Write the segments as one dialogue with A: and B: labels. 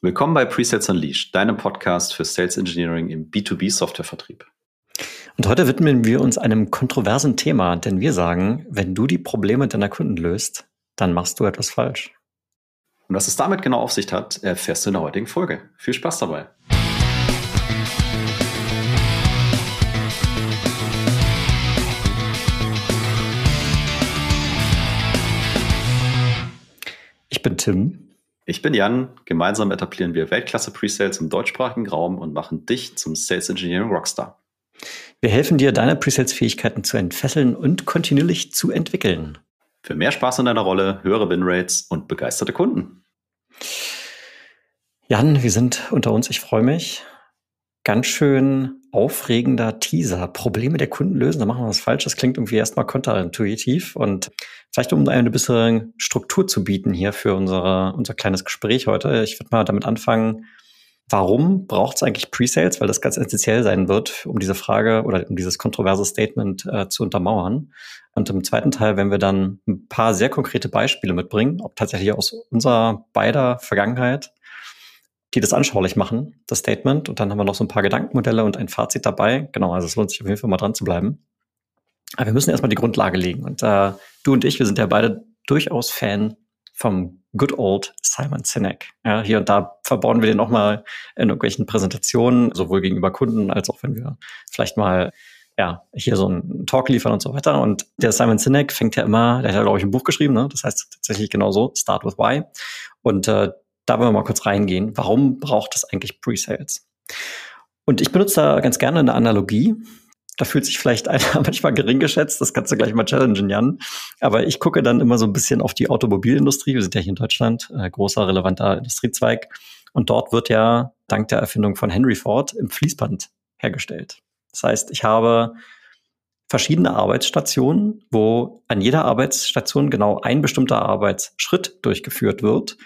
A: Willkommen bei Presets Unleashed, deinem Podcast für Sales Engineering im B2B Softwarevertrieb.
B: Und heute widmen wir uns einem kontroversen Thema, denn wir sagen, wenn du die Probleme deiner Kunden löst, dann machst du etwas falsch.
A: Und was es damit genau auf sich hat, erfährst du in der heutigen Folge. Viel Spaß dabei.
B: Ich bin Tim.
A: Ich bin Jan. Gemeinsam etablieren wir Weltklasse Presales im deutschsprachigen Raum und machen dich zum Sales Engineering Rockstar.
B: Wir helfen dir, deine Presales-Fähigkeiten zu entfesseln und kontinuierlich zu entwickeln.
A: Für mehr Spaß in deiner Rolle, höhere Winrates und begeisterte Kunden.
B: Jan, wir sind unter uns. Ich freue mich. Ganz schön aufregender Teaser. Probleme der Kunden lösen, da machen wir was falsch. Das klingt irgendwie erstmal kontraintuitiv. Und vielleicht um eine bessere Struktur zu bieten hier für unsere, unser kleines Gespräch heute. Ich würde mal damit anfangen, warum braucht es eigentlich Pre-Sales? Weil das ganz essentiell sein wird, um diese Frage oder um dieses kontroverse Statement äh, zu untermauern. Und im zweiten Teil werden wir dann ein paar sehr konkrete Beispiele mitbringen, ob tatsächlich aus unserer beider Vergangenheit die das anschaulich machen, das Statement. Und dann haben wir noch so ein paar Gedankenmodelle und ein Fazit dabei. Genau, also es lohnt sich auf jeden Fall mal dran zu bleiben. Aber wir müssen erstmal die Grundlage legen. Und äh, du und ich, wir sind ja beide durchaus Fan vom good old Simon Sinek. Ja, hier und da verbauen wir den auch mal in irgendwelchen Präsentationen, sowohl gegenüber Kunden als auch wenn wir vielleicht mal ja, hier so einen Talk liefern und so weiter. Und der Simon Sinek fängt ja immer, der hat ja, glaube ich, ein Buch geschrieben, ne? das heißt tatsächlich genau so, Start with Why. Und äh, da wollen wir mal kurz reingehen. Warum braucht es eigentlich Pre-Sales? Und ich benutze da ganz gerne eine Analogie. Da fühlt sich vielleicht einer manchmal gering geschätzt, das kannst du gleich mal challengen, Jan. Aber ich gucke dann immer so ein bisschen auf die Automobilindustrie. Wir sind ja hier in Deutschland, äh, großer, relevanter Industriezweig. Und dort wird ja dank der Erfindung von Henry Ford im Fließband hergestellt. Das heißt, ich habe verschiedene Arbeitsstationen, wo an jeder Arbeitsstation genau ein bestimmter Arbeitsschritt durchgeführt wird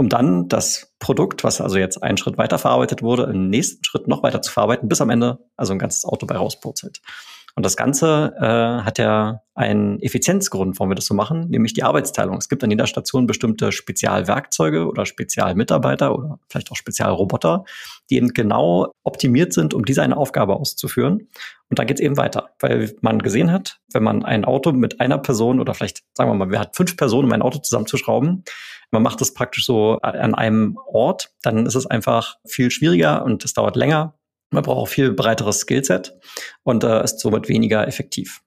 B: um dann das Produkt, was also jetzt einen Schritt weiter verarbeitet wurde, im nächsten Schritt noch weiter zu verarbeiten, bis am Ende also ein ganzes Auto bei rauspurzelt. Und das Ganze äh, hat ja einen Effizienzgrund, warum wir das so machen, nämlich die Arbeitsteilung. Es gibt an jeder Station bestimmte Spezialwerkzeuge oder Spezialmitarbeiter oder vielleicht auch Spezialroboter, die eben genau optimiert sind, um diese eine Aufgabe auszuführen. Und dann geht es eben weiter, weil man gesehen hat, wenn man ein Auto mit einer Person oder vielleicht sagen wir mal, wir hat fünf Personen, um ein Auto zusammenzuschrauben, man macht das praktisch so an einem Ort, dann ist es einfach viel schwieriger und es dauert länger man braucht auch viel breiteres Skillset und äh, ist somit weniger effektiv.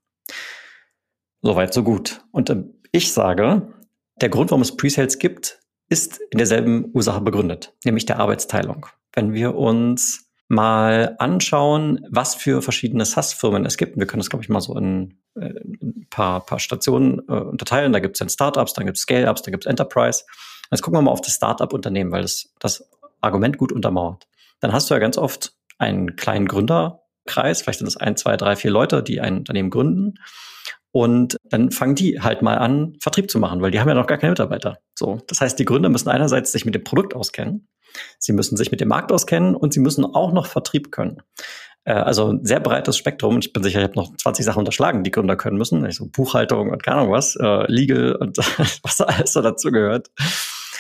B: Soweit, so gut. Und äh, ich sage, der Grund, warum es Presales gibt, ist in derselben Ursache begründet, nämlich der Arbeitsteilung. Wenn wir uns mal anschauen, was für verschiedene SaaS-Firmen es gibt, wir können das, glaube ich, mal so in, äh, ein paar, paar Stationen äh, unterteilen. Da gibt es dann Startups, dann gibt es Scale-Ups, dann gibt es Enterprise. Jetzt gucken wir mal auf das Startup-Unternehmen, weil das das Argument gut untermauert. Dann hast du ja ganz oft einen kleinen Gründerkreis, vielleicht sind es ein, zwei, drei, vier Leute, die ein Unternehmen gründen. Und dann fangen die halt mal an, Vertrieb zu machen, weil die haben ja noch gar keine Mitarbeiter. So. Das heißt, die Gründer müssen einerseits sich mit dem Produkt auskennen, sie müssen sich mit dem Markt auskennen und sie müssen auch noch Vertrieb können. Äh, also ein sehr breites Spektrum. Ich bin sicher, ich habe noch 20 Sachen unterschlagen, die Gründer können müssen. Also Buchhaltung und keine Ahnung was, äh, Legal und was alles so dazu gehört.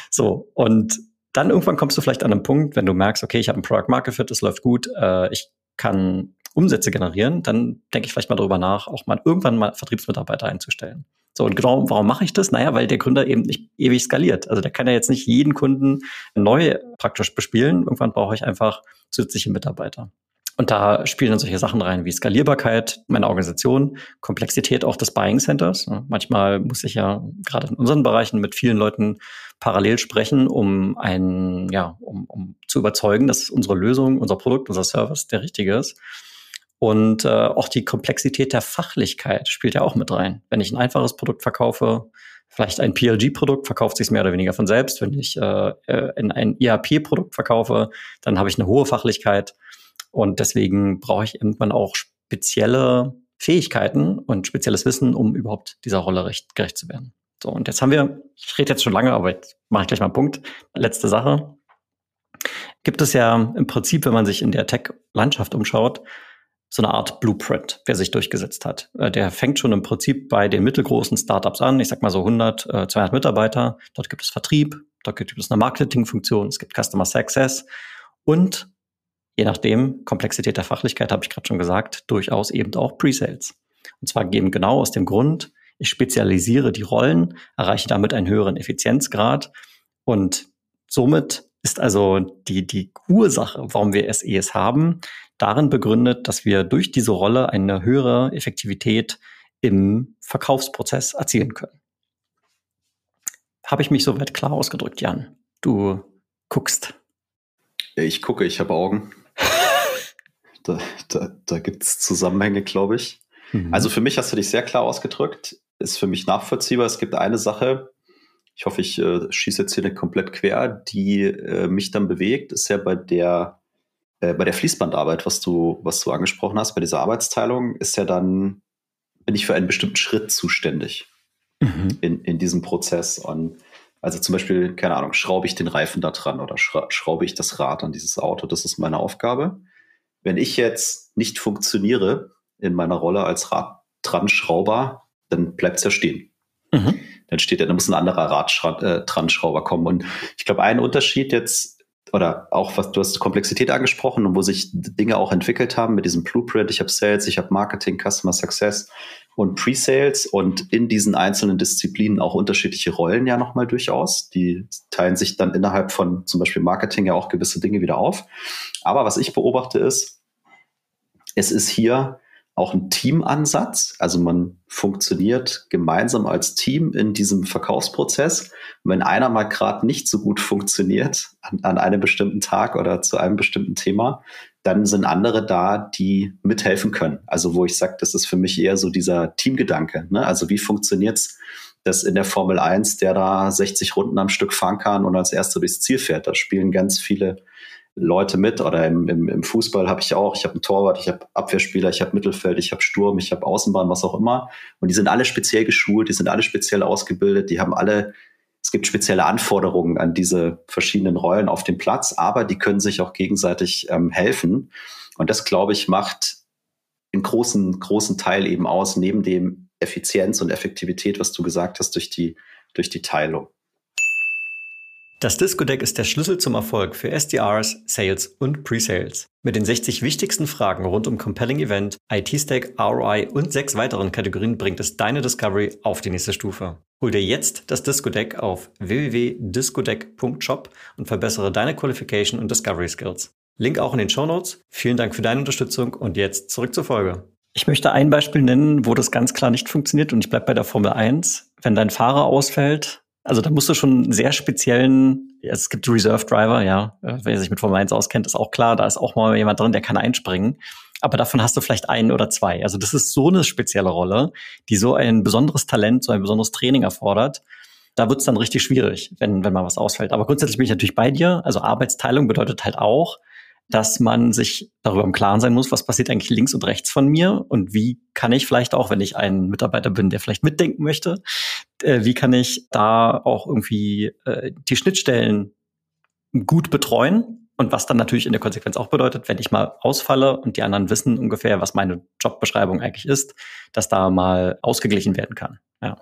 B: So. Und dann irgendwann kommst du vielleicht an einen Punkt, wenn du merkst, okay, ich habe ein Product Market Fit, es läuft gut, äh, ich kann Umsätze generieren, dann denke ich vielleicht mal darüber nach, auch mal irgendwann mal Vertriebsmitarbeiter einzustellen. So, und genau, warum mache ich das? Naja, weil der Gründer eben nicht ewig skaliert. Also der kann ja jetzt nicht jeden Kunden neu praktisch bespielen. Irgendwann brauche ich einfach zusätzliche Mitarbeiter. Und da spielen dann solche Sachen rein wie Skalierbarkeit meiner Organisation, Komplexität auch des Buying Centers. Manchmal muss ich ja gerade in unseren Bereichen mit vielen Leuten parallel sprechen, um einen, ja, um, um zu überzeugen, dass unsere Lösung, unser Produkt, unser Service der richtige ist. Und äh, auch die Komplexität der Fachlichkeit spielt ja auch mit rein. Wenn ich ein einfaches Produkt verkaufe, vielleicht ein PLG-Produkt, verkauft sich mehr oder weniger von selbst. Wenn ich äh, äh in ein ERP-Produkt verkaufe, dann habe ich eine hohe Fachlichkeit. Und deswegen brauche ich irgendwann auch spezielle Fähigkeiten und spezielles Wissen, um überhaupt dieser Rolle recht gerecht zu werden. So, und jetzt haben wir, ich rede jetzt schon lange, aber jetzt mache ich gleich mal einen Punkt. Letzte Sache. Gibt es ja im Prinzip, wenn man sich in der Tech-Landschaft umschaut, so eine Art Blueprint, der sich durchgesetzt hat. Äh, der fängt schon im Prinzip bei den mittelgroßen Startups an. Ich sag mal so 100, 200 äh, Mitarbeiter. Dort gibt es Vertrieb, dort gibt es eine Marketingfunktion, es gibt Customer Success und je nachdem, Komplexität der Fachlichkeit, habe ich gerade schon gesagt, durchaus eben auch Pre-Sales. Und zwar eben genau aus dem Grund, ich spezialisiere die Rollen, erreiche damit einen höheren Effizienzgrad und somit ist also die, die Ursache, warum wir SEs haben, darin begründet, dass wir durch diese Rolle eine höhere Effektivität im Verkaufsprozess erzielen können. Habe ich mich soweit klar ausgedrückt, Jan? Du guckst.
A: Ich gucke, ich habe Augen. da da, da gibt es Zusammenhänge, glaube ich. Mhm. Also für mich hast du dich sehr klar ausgedrückt. Ist für mich nachvollziehbar. Es gibt eine Sache, ich hoffe, ich äh, schieße jetzt hier nicht komplett quer, die äh, mich dann bewegt, ist ja bei der, äh, bei der Fließbandarbeit, was du, was du angesprochen hast, bei dieser Arbeitsteilung, ist ja dann, bin ich für einen bestimmten Schritt zuständig mhm. in, in diesem Prozess. Und also zum Beispiel, keine Ahnung, schraube ich den Reifen da dran oder schraube ich das Rad an dieses Auto, das ist meine Aufgabe. Wenn ich jetzt nicht funktioniere in meiner Rolle als Rad-Dran-Schrauber, dann bleibt es ja stehen. Mhm dann steht ja, da muss ein anderer Radschrauber äh, kommen. Und ich glaube, ein Unterschied jetzt, oder auch was du hast Komplexität angesprochen und wo sich Dinge auch entwickelt haben mit diesem Blueprint. Ich habe Sales, ich habe Marketing, Customer Success und Pre-Sales und in diesen einzelnen Disziplinen auch unterschiedliche Rollen ja nochmal durchaus. Die teilen sich dann innerhalb von zum Beispiel Marketing ja auch gewisse Dinge wieder auf. Aber was ich beobachte ist, es ist hier auch ein Teamansatz. Also man funktioniert gemeinsam als Team in diesem Verkaufsprozess. Wenn einer mal gerade nicht so gut funktioniert an, an, einem bestimmten Tag oder zu einem bestimmten Thema, dann sind andere da, die mithelfen können. Also wo ich sage, das ist für mich eher so dieser Teamgedanke. Ne? Also wie funktioniert's dass in der Formel 1, der da 60 Runden am Stück fahren kann und als erster durchs Ziel fährt. Da spielen ganz viele Leute mit oder im, im, im Fußball habe ich auch, ich habe einen Torwart, ich habe Abwehrspieler, ich habe Mittelfeld, ich habe Sturm, ich habe Außenbahn, was auch immer. Und die sind alle speziell geschult, die sind alle speziell ausgebildet, die haben alle, es gibt spezielle Anforderungen an diese verschiedenen Rollen auf dem Platz, aber die können sich auch gegenseitig ähm, helfen. Und das, glaube ich, macht einen großen, großen Teil eben aus, neben dem Effizienz und Effektivität, was du gesagt hast, durch die, durch die Teilung.
B: Das Disco-Deck ist der Schlüssel zum Erfolg für SDRs, Sales und Pre-Sales. Mit den 60 wichtigsten Fragen rund um Compelling Event, IT-Stack, ROI und sechs weiteren Kategorien bringt es deine Discovery auf die nächste Stufe. Hol dir jetzt das Disco-Deck auf www.discodeck.shop und verbessere deine Qualification und Discovery Skills. Link auch in den Show Notes. Vielen Dank für deine Unterstützung und jetzt zurück zur Folge. Ich möchte ein Beispiel nennen, wo das ganz klar nicht funktioniert und ich bleibe bei der Formel 1. Wenn dein Fahrer ausfällt, also da musst du schon sehr speziellen, es gibt Reserve Driver, ja, äh, wer sich mit Formel 1 auskennt, ist auch klar, da ist auch mal jemand drin, der kann einspringen. Aber davon hast du vielleicht einen oder zwei. Also das ist so eine spezielle Rolle, die so ein besonderes Talent, so ein besonderes Training erfordert. Da wird es dann richtig schwierig, wenn, wenn mal was ausfällt. Aber grundsätzlich bin ich natürlich bei dir. Also Arbeitsteilung bedeutet halt auch, dass man sich darüber im Klaren sein muss, was passiert eigentlich links und rechts von mir und wie kann ich vielleicht auch, wenn ich ein Mitarbeiter bin, der vielleicht mitdenken möchte, äh, wie kann ich da auch irgendwie äh, die Schnittstellen gut betreuen und was dann natürlich in der Konsequenz auch bedeutet, wenn ich mal ausfalle und die anderen wissen ungefähr, was meine Jobbeschreibung eigentlich ist, dass da mal ausgeglichen werden kann. Ja.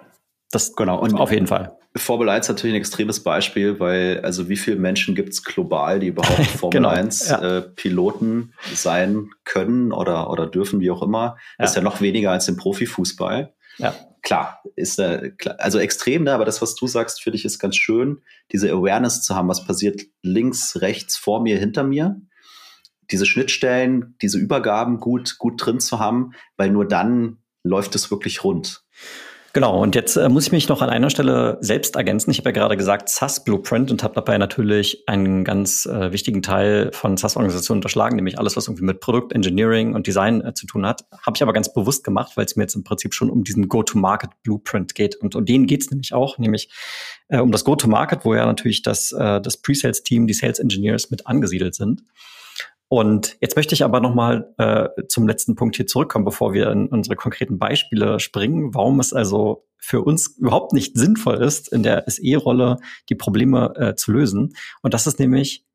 B: Das genau, und auf jeden Fall.
A: Formel 1 ist natürlich ein extremes Beispiel, weil also wie viele Menschen gibt es global, die überhaupt Formel genau, 1 ja. äh, Piloten sein können oder, oder dürfen, wie auch immer. Ja. ist ja noch weniger als im Profifußball. Ja. Klar, ist äh, klar, also extrem, ne? aber das, was du sagst, finde ich, ist ganz schön, diese Awareness zu haben, was passiert links, rechts, vor mir, hinter mir. Diese Schnittstellen, diese Übergaben gut, gut drin zu haben, weil nur dann läuft es wirklich rund.
B: Genau, und jetzt äh, muss ich mich noch an einer Stelle selbst ergänzen. Ich habe ja gerade gesagt SAS Blueprint und habe dabei natürlich einen ganz äh, wichtigen Teil von SAS-Organisationen unterschlagen, nämlich alles, was irgendwie mit Produkt, Engineering und Design äh, zu tun hat. Habe ich aber ganz bewusst gemacht, weil es mir jetzt im Prinzip schon um diesen Go-to-Market Blueprint geht. Und um den geht es nämlich auch, nämlich äh, um das Go-to-Market, wo ja natürlich das, äh, das Pre-Sales-Team, die Sales Engineers mit angesiedelt sind. Und jetzt möchte ich aber nochmal äh, zum letzten Punkt hier zurückkommen, bevor wir in unsere konkreten Beispiele springen, warum es also für uns überhaupt nicht sinnvoll ist, in der SE-Rolle die Probleme äh, zu lösen. Und das ist nämlich,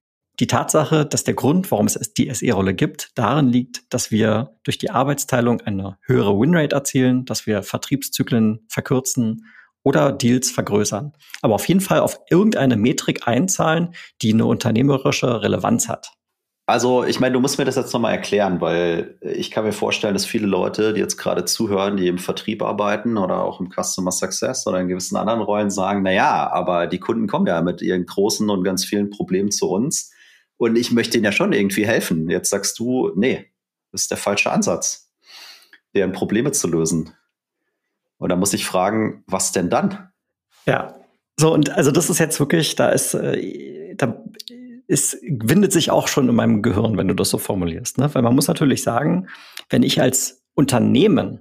B: die Tatsache, dass der Grund, warum es die SE-Rolle gibt, darin liegt, dass wir durch die Arbeitsteilung eine höhere Winrate erzielen, dass wir Vertriebszyklen verkürzen oder Deals vergrößern. Aber auf jeden Fall auf irgendeine Metrik einzahlen, die eine unternehmerische Relevanz hat.
A: Also, ich meine, du musst mir das jetzt nochmal erklären, weil ich kann mir vorstellen, dass viele Leute, die jetzt gerade zuhören, die im Vertrieb arbeiten oder auch im Customer Success oder in gewissen anderen Rollen sagen, na ja, aber die Kunden kommen ja mit ihren großen und ganz vielen Problemen zu uns und ich möchte ihnen ja schon irgendwie helfen. Jetzt sagst du, nee, das ist der falsche Ansatz, deren Probleme zu lösen. Und da muss ich fragen, was denn dann?
B: Ja, so und also das ist jetzt wirklich, da ist, äh, da es windet sich auch schon in meinem Gehirn, wenn du das so formulierst. Ne? Weil man muss natürlich sagen, wenn ich als Unternehmen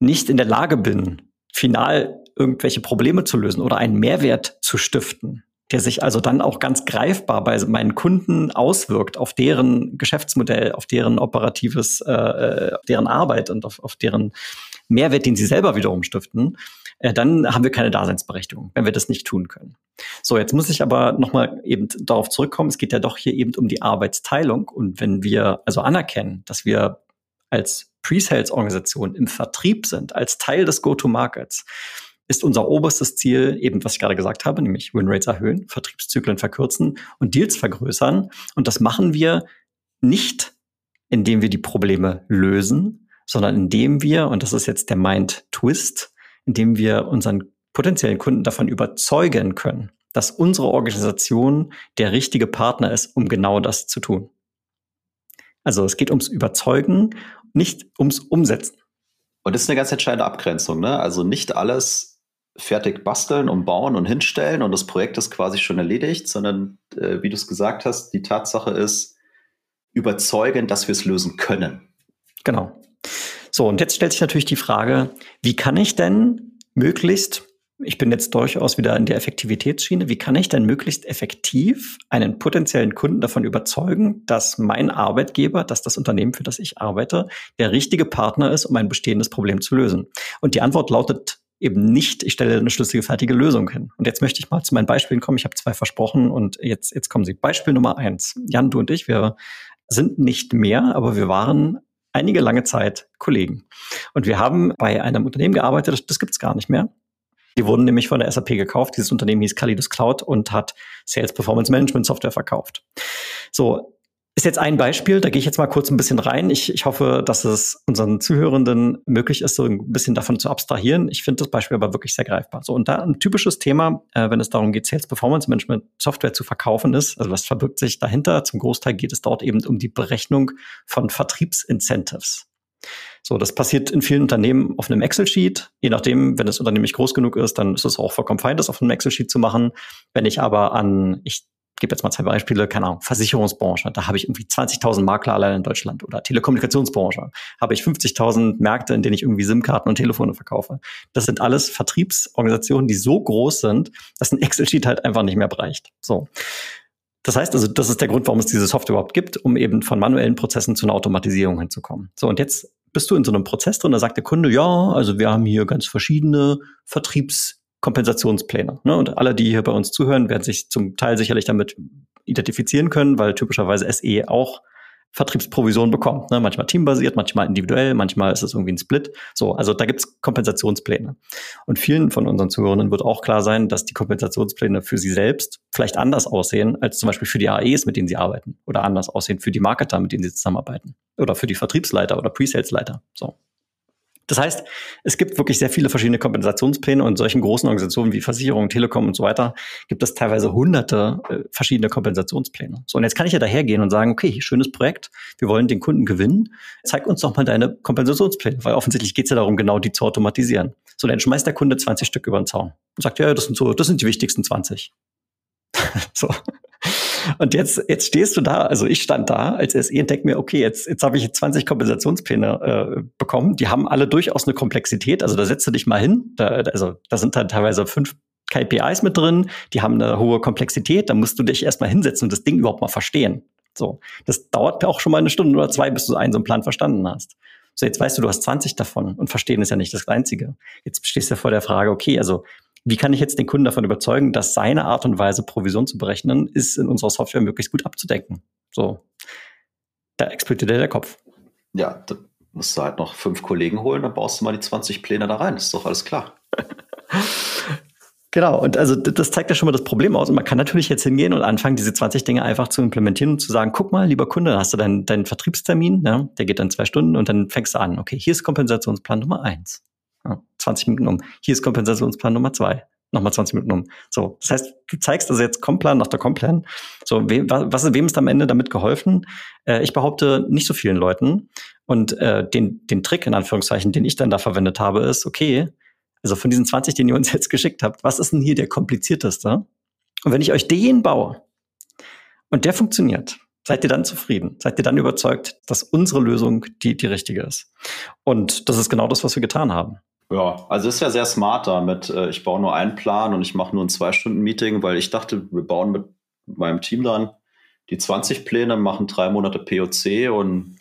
B: nicht in der Lage bin, final irgendwelche Probleme zu lösen oder einen Mehrwert zu stiften, der sich also dann auch ganz greifbar bei meinen Kunden auswirkt auf deren Geschäftsmodell, auf deren operatives, äh, äh deren Arbeit und auf, auf deren Mehrwert, den sie selber wiederum stiften, äh, dann haben wir keine Daseinsberechtigung, wenn wir das nicht tun können. So, jetzt muss ich aber nochmal eben darauf zurückkommen, es geht ja doch hier eben um die Arbeitsteilung und wenn wir also anerkennen, dass wir als Pre-Sales-Organisation im Vertrieb sind, als Teil des Go-to-Markets, ist unser oberstes Ziel eben, was ich gerade gesagt habe, nämlich Winrates erhöhen, Vertriebszyklen verkürzen und Deals vergrößern. Und das machen wir nicht, indem wir die Probleme lösen, sondern indem wir, und das ist jetzt der Mind Twist, indem wir unseren potenziellen Kunden davon überzeugen können, dass unsere Organisation der richtige Partner ist, um genau das zu tun. Also es geht ums Überzeugen, nicht ums Umsetzen.
A: Und das ist eine ganz entscheidende Abgrenzung. Ne? Also nicht alles fertig basteln und bauen und hinstellen und das Projekt ist quasi schon erledigt, sondern äh, wie du es gesagt hast, die Tatsache ist, überzeugen, dass wir es lösen können.
B: Genau. So, und jetzt stellt sich natürlich die Frage, wie kann ich denn möglichst, ich bin jetzt durchaus wieder in der Effektivitätsschiene, wie kann ich denn möglichst effektiv einen potenziellen Kunden davon überzeugen, dass mein Arbeitgeber, dass das Unternehmen, für das ich arbeite, der richtige Partner ist, um ein bestehendes Problem zu lösen? Und die Antwort lautet eben nicht, ich stelle eine schlüssige, fertige Lösung hin. Und jetzt möchte ich mal zu meinen Beispielen kommen. Ich habe zwei versprochen und jetzt, jetzt kommen sie. Beispiel Nummer eins. Jan, du und ich, wir sind nicht mehr, aber wir waren einige lange Zeit Kollegen. Und wir haben bei einem Unternehmen gearbeitet, das, das gibt es gar nicht mehr. Die wurden nämlich von der SAP gekauft. Dieses Unternehmen hieß Kalidos Cloud und hat Sales Performance Management Software verkauft. So, ist jetzt ein Beispiel, da gehe ich jetzt mal kurz ein bisschen rein. Ich, ich hoffe, dass es unseren Zuhörenden möglich ist, so ein bisschen davon zu abstrahieren. Ich finde das Beispiel aber wirklich sehr greifbar. So, und da ein typisches Thema, äh, wenn es darum geht, Sales Performance Management Software zu verkaufen ist, also was verbirgt sich dahinter? Zum Großteil geht es dort eben um die Berechnung von Vertriebsincentives. So, das passiert in vielen Unternehmen auf einem Excel-Sheet. Je nachdem, wenn das Unternehmen nicht groß genug ist, dann ist es auch vollkommen fein, das auf einem Excel-Sheet zu machen. Wenn ich aber an, ich gebe jetzt mal zwei Beispiele, keine Ahnung, Versicherungsbranche, da habe ich irgendwie 20.000 Makler allein in Deutschland oder Telekommunikationsbranche, habe ich 50.000 Märkte, in denen ich irgendwie SIM-Karten und Telefone verkaufe. Das sind alles Vertriebsorganisationen, die so groß sind, dass ein Excel-Sheet halt einfach nicht mehr reicht. So. Das heißt also, das ist der Grund, warum es diese Software überhaupt gibt, um eben von manuellen Prozessen zu einer Automatisierung hinzukommen. So, und jetzt bist du in so einem Prozess drin, da sagt der Kunde, ja, also wir haben hier ganz verschiedene Vertriebs Kompensationspläne. Ne? Und alle, die hier bei uns zuhören, werden sich zum Teil sicherlich damit identifizieren können, weil typischerweise SE auch Vertriebsprovision bekommt. Ne? Manchmal teambasiert, manchmal individuell, manchmal ist es irgendwie ein Split. So, also da gibt's Kompensationspläne. Und vielen von unseren Zuhörern wird auch klar sein, dass die Kompensationspläne für sie selbst vielleicht anders aussehen als zum Beispiel für die AEs, mit denen sie arbeiten. Oder anders aussehen für die Marketer, mit denen sie zusammenarbeiten. Oder für die Vertriebsleiter oder Pre-Sales-Leiter. So. Das heißt, es gibt wirklich sehr viele verschiedene Kompensationspläne und solchen großen Organisationen wie Versicherungen, Telekom und so weiter gibt es teilweise hunderte äh, verschiedene Kompensationspläne. So, und jetzt kann ich ja dahergehen und sagen, okay, schönes Projekt, wir wollen den Kunden gewinnen, zeig uns doch mal deine Kompensationspläne, weil offensichtlich geht es ja darum, genau die zu automatisieren. So, dann schmeißt der Kunde 20 Stück über den Zaun und sagt, ja, das sind so, das sind die wichtigsten 20. so. Und jetzt, jetzt stehst du da, also ich stand da als SE und denke mir, okay, jetzt, jetzt habe ich 20 Kompensationspläne äh, bekommen. Die haben alle durchaus eine Komplexität. Also da setzt du dich mal hin. Da, also da sind dann teilweise fünf KPIs mit drin, die haben eine hohe Komplexität. Da musst du dich erstmal hinsetzen und das Ding überhaupt mal verstehen. So, das dauert auch schon mal eine Stunde oder zwei, bis du einen so einen Plan verstanden hast. So, jetzt weißt du, du hast 20 davon und verstehen ist ja nicht das Einzige. Jetzt stehst du vor der Frage, okay, also wie kann ich jetzt den Kunden davon überzeugen, dass seine Art und Weise, Provision zu berechnen, ist in unserer Software möglichst gut abzudecken? So, da explodiert der Kopf.
A: Ja, da musst du halt noch fünf Kollegen holen, dann baust du mal die 20 Pläne da rein. Ist doch alles klar.
B: Genau, und also das zeigt ja schon mal das Problem aus. Und man kann natürlich jetzt hingehen und anfangen, diese 20 Dinge einfach zu implementieren und zu sagen, guck mal, lieber Kunde, hast du deinen, deinen Vertriebstermin, ne? der geht dann zwei Stunden und dann fängst du an, okay, hier ist Kompensationsplan Nummer eins. Ja, 20 Minuten um. Hier ist Kompensationsplan Nummer zwei. Nochmal 20 Minuten um. So, das heißt, du zeigst also jetzt Komplan nach der Komplan. So, wem, was, wem ist am Ende damit geholfen? Äh, ich behaupte, nicht so vielen Leuten. Und äh, den, den Trick, in Anführungszeichen, den ich dann da verwendet habe, ist, okay, also von diesen 20, den ihr uns jetzt geschickt habt, was ist denn hier der komplizierteste? Und wenn ich euch den baue und der funktioniert, seid ihr dann zufrieden? Seid ihr dann überzeugt, dass unsere Lösung die, die richtige ist? Und das ist genau das, was wir getan haben.
A: Ja, also ist ja sehr smart damit. Äh, ich baue nur einen Plan und ich mache nur ein Zwei-Stunden-Meeting, weil ich dachte, wir bauen mit meinem Team dann die 20 Pläne, machen drei Monate POC und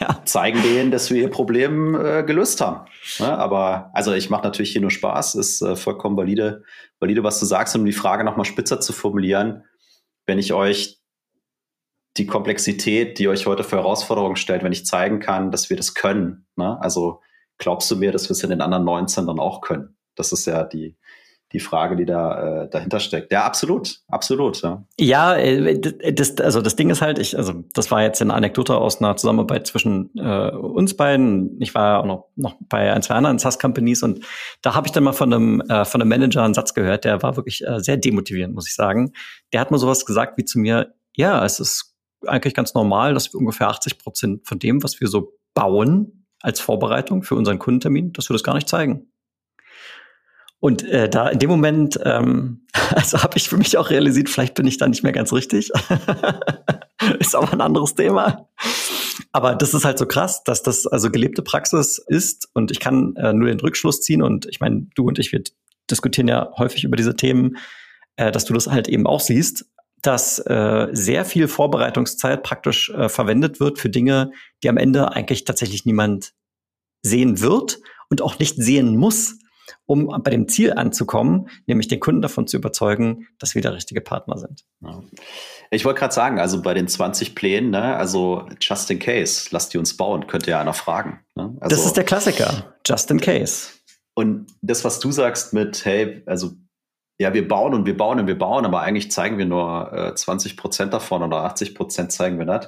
A: ja. zeigen denen, dass wir ihr Problem äh, gelöst haben. Ne? Aber also ich mache natürlich hier nur Spaß, ist äh, vollkommen valide, valide, was du sagst, um die Frage nochmal spitzer zu formulieren. Wenn ich euch die Komplexität, die euch heute für Herausforderungen stellt, wenn ich zeigen kann, dass wir das können. Ne? Also glaubst du mir, dass wir es in den anderen 19 dann auch können? Das ist ja die, die Frage, die da äh, dahinter steckt. Ja, absolut, absolut. Ja,
B: ja äh, das, also das Ding ist halt, ich, also das war jetzt eine Anekdote aus einer Zusammenarbeit zwischen äh, uns beiden. Ich war auch noch, noch bei ein, zwei anderen SaaS-Companies und da habe ich dann mal von einem, äh, von einem Manager einen Satz gehört, der war wirklich äh, sehr demotivierend, muss ich sagen. Der hat mir sowas gesagt wie zu mir, ja, es ist eigentlich ganz normal, dass wir ungefähr 80 Prozent von dem, was wir so bauen als Vorbereitung für unseren Kundentermin, dass wir das gar nicht zeigen. Und äh, da in dem Moment, ähm, also habe ich für mich auch realisiert, vielleicht bin ich da nicht mehr ganz richtig. ist aber ein anderes Thema. Aber das ist halt so krass, dass das also gelebte Praxis ist und ich kann äh, nur den Rückschluss ziehen und ich meine, du und ich, wir diskutieren ja häufig über diese Themen, äh, dass du das halt eben auch siehst, dass äh, sehr viel Vorbereitungszeit praktisch äh, verwendet wird für Dinge, die am Ende eigentlich tatsächlich niemand sehen wird und auch nicht sehen muss um bei dem Ziel anzukommen, nämlich den Kunden davon zu überzeugen, dass wir der richtige Partner sind. Ja.
A: Ich wollte gerade sagen, also bei den 20 Plänen, ne, also just in case, lasst die uns bauen, könnte ja einer fragen. Ne?
B: Also, das ist der Klassiker, just in case.
A: Und das, was du sagst mit, hey, also ja, wir bauen und wir bauen und wir bauen, aber eigentlich zeigen wir nur äh, 20 Prozent davon oder 80 Prozent zeigen wir das.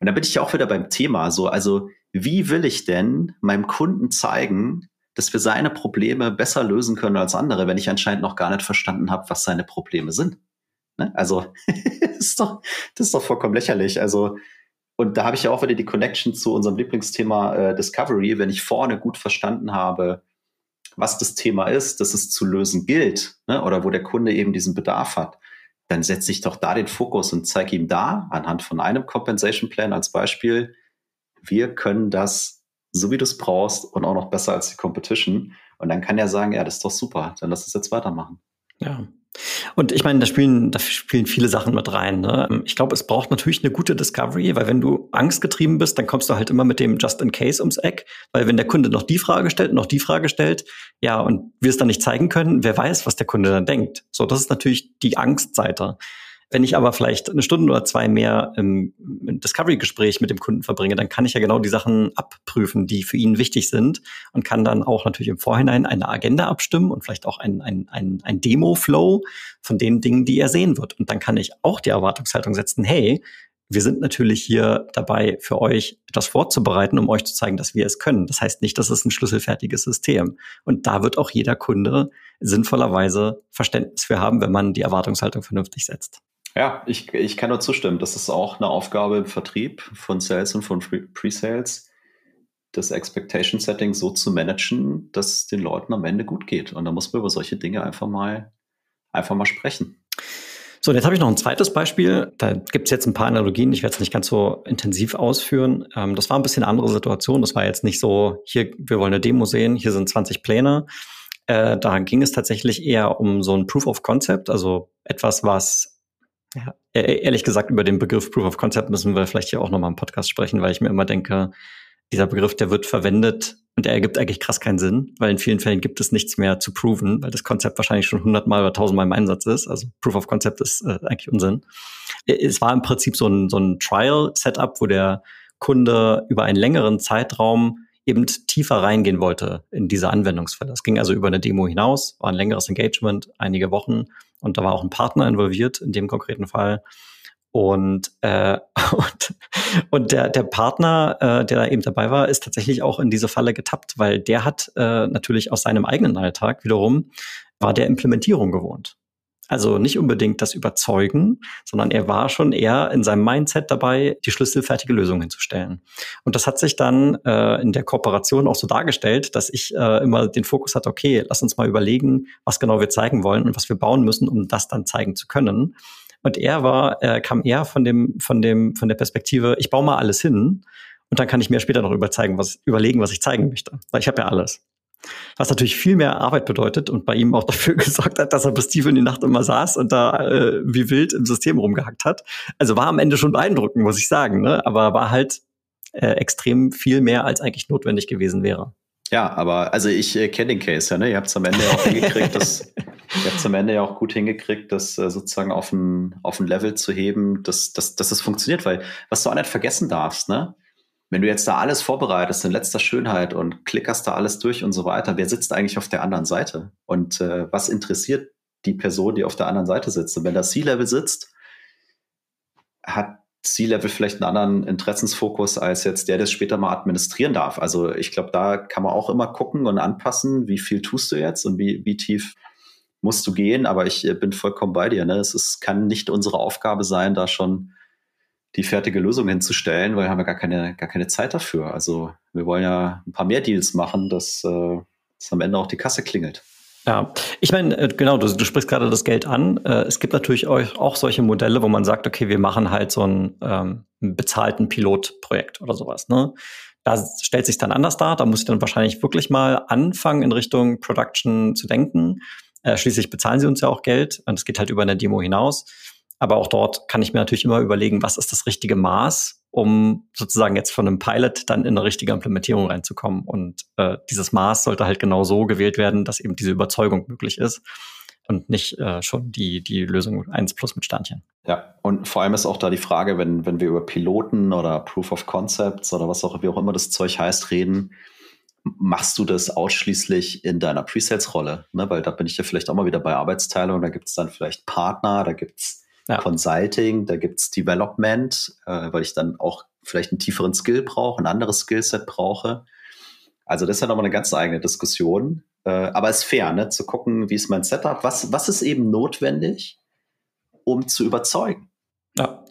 A: Und da bin ich ja auch wieder beim Thema so, also wie will ich denn meinem Kunden zeigen, dass wir seine Probleme besser lösen können als andere, wenn ich anscheinend noch gar nicht verstanden habe, was seine Probleme sind. Ne? Also, das, ist doch, das ist doch vollkommen lächerlich. Also, und da habe ich ja auch wieder die Connection zu unserem Lieblingsthema äh, Discovery. Wenn ich vorne gut verstanden habe, was das Thema ist, dass es zu lösen gilt, ne? oder wo der Kunde eben diesen Bedarf hat, dann setze ich doch da den Fokus und zeige ihm da anhand von einem Compensation Plan als Beispiel, wir können das so wie du es brauchst und auch noch besser als die Competition. Und dann kann er sagen, ja, das ist doch super, dann lass uns jetzt weitermachen.
B: Ja. Und ich meine, da spielen, da spielen viele Sachen mit rein. Ne? Ich glaube, es braucht natürlich eine gute Discovery, weil wenn du angstgetrieben bist, dann kommst du halt immer mit dem Just in Case ums Eck. Weil wenn der Kunde noch die Frage stellt, noch die Frage stellt, ja, und wir es dann nicht zeigen können, wer weiß, was der Kunde dann denkt. So, das ist natürlich die Angstseite. Wenn ich aber vielleicht eine Stunde oder zwei mehr im, Discovery-Gespräch mit dem Kunden verbringe, dann kann ich ja genau die Sachen abprüfen, die für ihn wichtig sind und kann dann auch natürlich im Vorhinein eine Agenda abstimmen und vielleicht auch ein, ein, ein, ein Demo-Flow von den Dingen, die er sehen wird. Und dann kann ich auch die Erwartungshaltung setzen, hey, wir sind natürlich hier dabei, für euch etwas vorzubereiten, um euch zu zeigen, dass wir es können. Das heißt nicht, dass es ein schlüsselfertiges System. Und da wird auch jeder Kunde sinnvollerweise Verständnis für haben, wenn man die Erwartungshaltung vernünftig setzt.
A: Ja, ich, ich kann nur zustimmen. Das ist auch eine Aufgabe im Vertrieb von Sales und von Pre-Sales, das Expectation Setting so zu managen, dass es den Leuten am Ende gut geht. Und da muss man über solche Dinge einfach mal, einfach mal sprechen.
B: So, jetzt habe ich noch ein zweites Beispiel. Da gibt es jetzt ein paar Analogien. Ich werde es nicht ganz so intensiv ausführen. Ähm, das war ein bisschen andere Situation. Das war jetzt nicht so, hier, wir wollen eine Demo sehen, hier sind 20 Pläne. Äh, da ging es tatsächlich eher um so ein Proof of Concept, also etwas, was ja, e-, e-, ehrlich gesagt, über den Begriff Proof of Concept müssen wir vielleicht hier auch nochmal im Podcast sprechen, weil ich mir immer denke, dieser Begriff, der wird verwendet und er ergibt eigentlich krass keinen Sinn, weil in vielen Fällen gibt es nichts mehr zu proven, weil das Konzept wahrscheinlich schon hundertmal oder tausendmal im Einsatz ist. Also Proof of Concept ist äh, eigentlich Unsinn. Es war im Prinzip so ein, so ein Trial-Setup, wo der Kunde über einen längeren Zeitraum eben tiefer reingehen wollte in diese Anwendungsfälle. Es ging also über eine Demo hinaus, war ein längeres Engagement, einige Wochen und da war auch ein Partner involviert in dem konkreten Fall. Und, äh, und, und der, der Partner, äh, der da eben dabei war, ist tatsächlich auch in diese Falle getappt, weil der hat äh, natürlich aus seinem eigenen Alltag wiederum, war der Implementierung gewohnt. Also nicht unbedingt das Überzeugen, sondern er war schon eher in seinem Mindset dabei, die schlüsselfertige Lösung hinzustellen. Und das hat sich dann äh, in der Kooperation auch so dargestellt, dass ich äh, immer den Fokus hatte, okay, lass uns mal überlegen, was genau wir zeigen wollen und was wir bauen müssen, um das dann zeigen zu können. Und er war, äh, kam eher von dem, von dem, von der Perspektive, ich baue mal alles hin und dann kann ich mir später noch überzeugen, was, überlegen, was ich zeigen möchte. Weil ich habe ja alles. Was natürlich viel mehr Arbeit bedeutet und bei ihm auch dafür gesorgt hat, dass er bis tief in die Nacht immer saß und da äh, wie wild im System rumgehackt hat. Also war am Ende schon beeindruckend, muss ich sagen, ne? aber war halt äh, extrem viel mehr, als eigentlich notwendig gewesen wäre.
A: Ja, aber also ich äh, kenne den Case ja, ne? Ihr habt es am Ende auch hingekriegt, das, ihr habt am Ende ja auch gut hingekriegt, das äh, sozusagen auf ein, auf ein Level zu heben, dass, dass, dass das funktioniert, weil was du auch nicht vergessen darfst, ne? Wenn du jetzt da alles vorbereitest in letzter Schönheit und klickerst da alles durch und so weiter, wer sitzt eigentlich auf der anderen Seite? Und äh, was interessiert die Person, die auf der anderen Seite sitzt? Und wenn da C-Level sitzt, hat C-Level vielleicht einen anderen Interessensfokus als jetzt der, der es später mal administrieren darf. Also ich glaube, da kann man auch immer gucken und anpassen, wie viel tust du jetzt und wie, wie tief musst du gehen. Aber ich äh, bin vollkommen bei dir. Ne? Es ist, kann nicht unsere Aufgabe sein, da schon die fertige Lösung hinzustellen, weil wir haben ja gar keine, gar keine Zeit dafür. Also wir wollen ja ein paar mehr Deals machen, dass, äh, dass am Ende auch die Kasse klingelt.
B: Ja, ich meine, äh, genau, du, du sprichst gerade das Geld an. Äh, es gibt natürlich auch solche Modelle, wo man sagt, okay, wir machen halt so einen ähm, bezahlten Pilotprojekt oder sowas. Ne? Da stellt sich dann anders dar. Da muss ich dann wahrscheinlich wirklich mal anfangen, in Richtung Production zu denken. Äh, schließlich bezahlen sie uns ja auch Geld und es geht halt über eine Demo hinaus. Aber auch dort kann ich mir natürlich immer überlegen, was ist das richtige Maß, um sozusagen jetzt von einem Pilot dann in eine richtige Implementierung reinzukommen. Und äh, dieses Maß sollte halt genau so gewählt werden, dass eben diese Überzeugung möglich ist und nicht äh, schon die, die Lösung 1 plus mit Sternchen.
A: Ja, und vor allem ist auch da die Frage, wenn, wenn wir über Piloten oder Proof of Concepts oder was auch, wie auch immer das Zeug heißt, reden, machst du das ausschließlich in deiner Presales-Rolle? Ne? Weil da bin ich ja vielleicht auch mal wieder bei Arbeitsteilung, da gibt es dann vielleicht Partner, da gibt es ja. Consulting, da gibt's Development, äh, weil ich dann auch vielleicht einen tieferen Skill brauche, ein anderes Skillset brauche. Also das ist ja nochmal eine ganz eigene Diskussion. Äh, aber es ist fair, ne, zu gucken, wie ist mein Setup, was, was ist eben notwendig, um zu überzeugen.
B: Ja.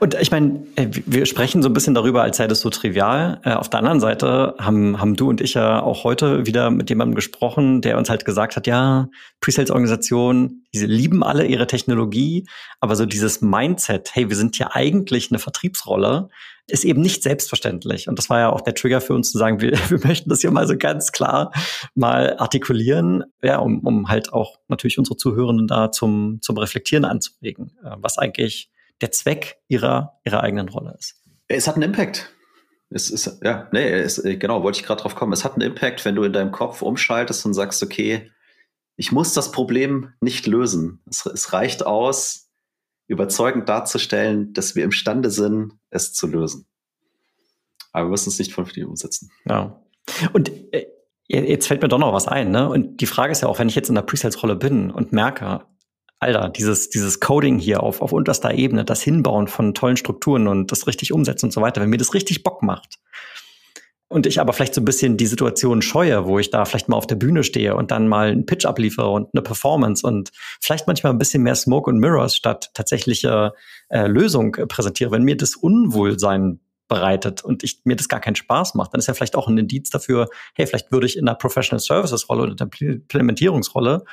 B: Und ich meine, äh, wir sprechen so ein bisschen darüber, als sei das so trivial. Äh, auf der anderen Seite haben, haben du und ich ja auch heute wieder mit jemandem gesprochen, der uns halt gesagt hat, ja, Presales-Organisationen, diese lieben alle ihre Technologie, aber so dieses Mindset, hey, wir sind ja eigentlich eine Vertriebsrolle, ist eben nicht selbstverständlich. Und das war ja auch der Trigger für uns zu sagen, wir, wir möchten das hier mal so ganz klar mal artikulieren, ja, um, um halt auch natürlich unsere Zuhörenden da zum, zum Reflektieren anzuregen, äh, was eigentlich der Zweck ihrer, ihrer eigenen Rolle ist.
A: Es hat einen Impact. Es ist, ja, nee, es, genau, wollte ich gerade drauf kommen. Es hat einen Impact, wenn du in deinem Kopf umschaltest und sagst, okay, ich muss das Problem nicht lösen. Es, es reicht aus, überzeugend darzustellen, dass wir imstande sind, es zu lösen. Aber wir müssen es nicht vernünftig umsetzen.
B: Ja. Und äh, jetzt fällt mir doch noch was ein, ne? Und die Frage ist ja auch, wenn ich jetzt in der Presales-Rolle bin und merke, Alter, dieses, dieses Coding hier auf, auf unterster Ebene, das Hinbauen von tollen Strukturen und das richtig umsetzen und so weiter, wenn mir das richtig Bock macht. Und ich aber vielleicht so ein bisschen die Situation scheue, wo ich da vielleicht mal auf der Bühne stehe und dann mal einen Pitch abliefere und eine Performance und vielleicht manchmal ein bisschen mehr Smoke und Mirrors statt tatsächliche äh, Lösung präsentiere, wenn mir das Unwohlsein bereitet und ich, mir das gar keinen Spaß macht, dann ist ja vielleicht auch ein Indiz dafür, hey, vielleicht würde ich in der Professional Services Rolle oder der Implementierungsrolle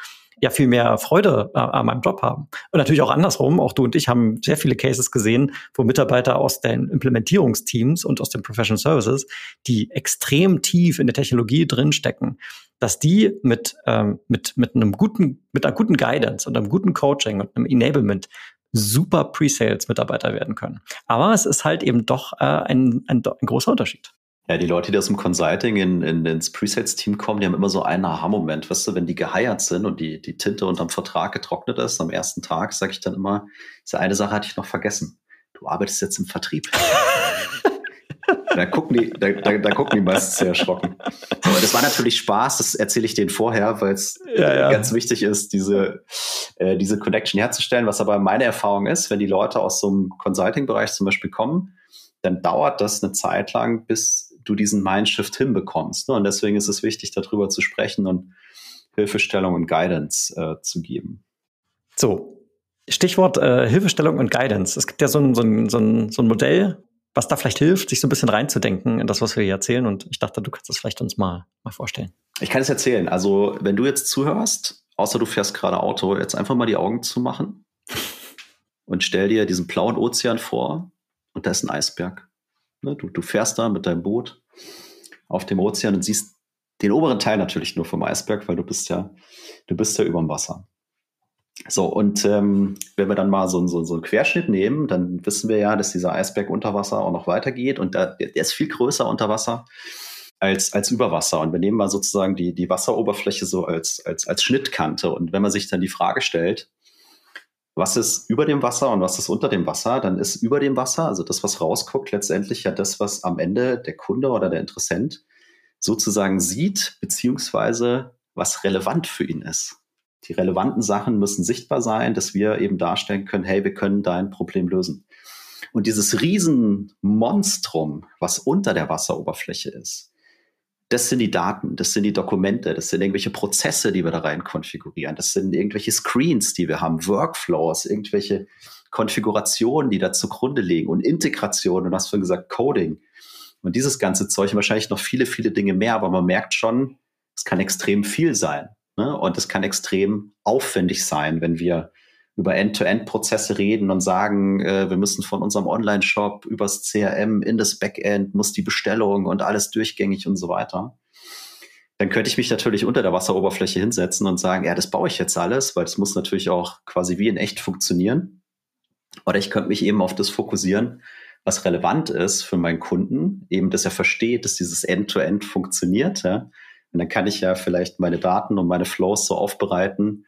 B: ja viel mehr Freude äh, an meinem Job haben. Und natürlich auch andersrum, auch du und ich haben sehr viele Cases gesehen, wo Mitarbeiter aus den Implementierungsteams und aus den Professional Services, die extrem tief in der Technologie drinstecken, dass die mit, ähm, mit, mit einem guten, mit einer guten Guidance und einem guten Coaching und einem Enablement super Pre-Sales-Mitarbeiter werden können. Aber es ist halt eben doch äh, ein, ein, ein großer Unterschied.
A: Ja, die Leute, die aus dem Consulting in, in, ins Presales-Team kommen, die haben immer so einen Aha-Moment. Weißt du, wenn die geheiert sind und die, die Tinte unterm Vertrag getrocknet ist, am ersten Tag, sage ich dann immer, diese eine Sache hatte ich noch vergessen. Du arbeitest jetzt im Vertrieb. da gucken die, da, da, da, gucken die meistens sehr erschrocken. Aber das war natürlich Spaß, das erzähle ich denen vorher, weil es ja, ja. ganz wichtig ist, diese, äh, diese Connection herzustellen. Was aber meine Erfahrung ist, wenn die Leute aus so einem Consulting-Bereich zum Beispiel kommen, dann dauert das eine Zeit lang, bis du diesen Mindshift hinbekommst. Ne? Und deswegen ist es wichtig, darüber zu sprechen und Hilfestellung und Guidance äh, zu geben.
B: So, Stichwort äh, Hilfestellung und Guidance. Es gibt ja so ein, so, ein, so, ein, so ein Modell, was da vielleicht hilft, sich so ein bisschen reinzudenken in das, was wir hier erzählen. Und ich dachte, du kannst das vielleicht uns mal, mal vorstellen.
A: Ich kann es erzählen. Also, wenn du jetzt zuhörst, außer du fährst gerade Auto, jetzt einfach mal die Augen zu machen und stell dir diesen blauen Ozean vor und da ist ein Eisberg. Ne? Du, du fährst da mit deinem Boot auf dem Ozean und siehst den oberen Teil natürlich nur vom Eisberg, weil du bist ja, du bist ja über dem Wasser. So, und ähm, wenn wir dann mal so, so, so einen Querschnitt nehmen, dann wissen wir ja, dass dieser Eisberg unter Wasser auch noch weitergeht und da, der ist viel größer unter Wasser als, als über Wasser. Und wir nehmen mal sozusagen die, die Wasseroberfläche so als, als, als Schnittkante. Und wenn man sich dann die Frage stellt, was ist über dem Wasser und was ist unter dem Wasser, dann ist über dem Wasser, also das, was rausguckt, letztendlich ja das, was am Ende der Kunde oder der Interessent sozusagen sieht, beziehungsweise was relevant für ihn ist. Die relevanten Sachen müssen sichtbar sein, dass wir eben darstellen können, hey, wir können dein Problem lösen. Und dieses Riesenmonstrum, was unter der Wasseroberfläche ist, das sind die Daten, das sind die Dokumente, das sind irgendwelche Prozesse, die wir da rein konfigurieren, das sind irgendwelche Screens, die wir haben, Workflows, irgendwelche Konfigurationen, die da zugrunde liegen und Integration und hast vorhin gesagt Coding und dieses ganze Zeug und wahrscheinlich noch viele, viele Dinge mehr, aber man merkt schon, es kann extrem viel sein. Ne? Und es kann extrem aufwendig sein, wenn wir über End-to-End-Prozesse reden und sagen, äh, wir müssen von unserem Online-Shop übers CRM in das Backend, muss die Bestellung und alles durchgängig und so weiter. Dann könnte ich mich natürlich unter der Wasseroberfläche hinsetzen und sagen, ja, das baue ich jetzt alles, weil es muss natürlich auch quasi wie in echt funktionieren. Oder ich könnte mich eben auf das fokussieren, was relevant ist für meinen Kunden, eben, dass er versteht, dass dieses End-to-End -End funktioniert. Ja? Und dann kann ich ja vielleicht meine Daten und meine Flows so aufbereiten,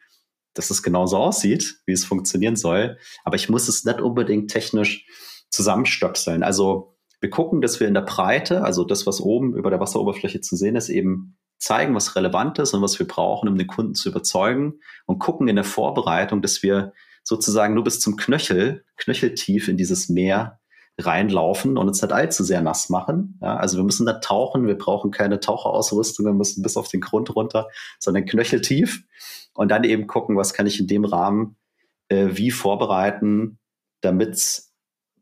A: dass es genauso aussieht, wie es funktionieren soll. Aber ich muss es nicht unbedingt technisch zusammenstöpseln. Also wir gucken, dass wir in der Breite, also das, was oben über der Wasseroberfläche zu sehen ist, eben zeigen, was relevant ist und was wir brauchen, um den Kunden zu überzeugen und gucken in der Vorbereitung, dass wir sozusagen nur bis zum Knöchel, knöcheltief in dieses Meer reinlaufen und uns nicht allzu sehr nass machen. Ja, also wir müssen nicht tauchen, wir brauchen keine Taucherausrüstung, wir müssen bis auf den Grund runter, sondern knöcheltief und dann eben gucken, was kann ich in dem Rahmen äh, wie vorbereiten, damit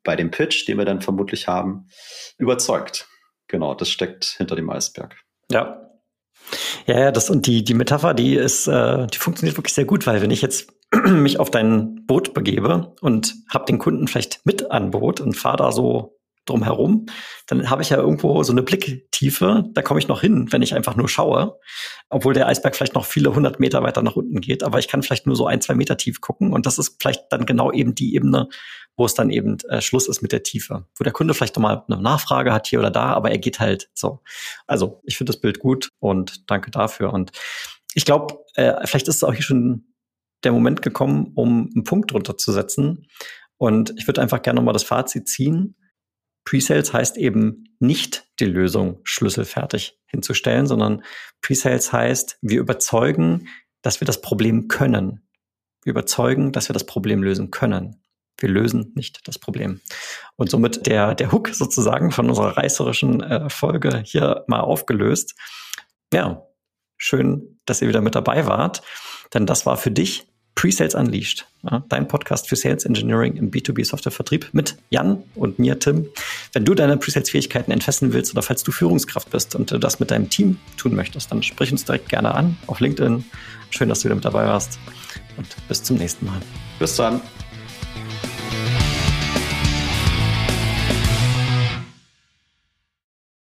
A: bei dem Pitch, den wir dann vermutlich haben, überzeugt. Genau, das steckt hinter dem Eisberg.
B: Ja, ja, ja, das und die, die Metapher, die ist, äh, die funktioniert wirklich sehr gut, weil wenn ich jetzt mich auf dein Boot begebe und habe den Kunden vielleicht mit an Boot und fahre da so drum dann habe ich ja irgendwo so eine Blicktiefe, da komme ich noch hin, wenn ich einfach nur schaue, obwohl der Eisberg vielleicht noch viele hundert Meter weiter nach unten geht, aber ich kann vielleicht nur so ein, zwei Meter tief gucken und das ist vielleicht dann genau eben die Ebene, wo es dann eben äh, Schluss ist mit der Tiefe, wo der Kunde vielleicht nochmal eine Nachfrage hat hier oder da, aber er geht halt so. Also ich finde das Bild gut und danke dafür. Und ich glaube, äh, vielleicht ist es auch hier schon der Moment gekommen, um einen Punkt drunter zu setzen. Und ich würde einfach gerne nochmal das Fazit ziehen. Pre-Sales heißt eben nicht die Lösung schlüsselfertig hinzustellen, sondern Pre-Sales heißt, wir überzeugen, dass wir das Problem können. Wir überzeugen, dass wir das Problem lösen können. Wir lösen nicht das Problem. Und somit der, der Hook sozusagen von unserer reißerischen äh, Folge hier mal aufgelöst. Ja, schön, dass ihr wieder mit dabei wart, denn das war für dich Pre-Sales Unleashed, ja, dein Podcast für Sales Engineering im B2B Softwarevertrieb mit Jan und mir, Tim. Wenn du deine Pre-Sales-Fähigkeiten entfesseln willst oder falls du Führungskraft bist und du das mit deinem Team tun möchtest, dann sprich uns direkt gerne an auf LinkedIn. Schön, dass du wieder mit dabei warst und bis zum nächsten Mal.
A: Bis dann.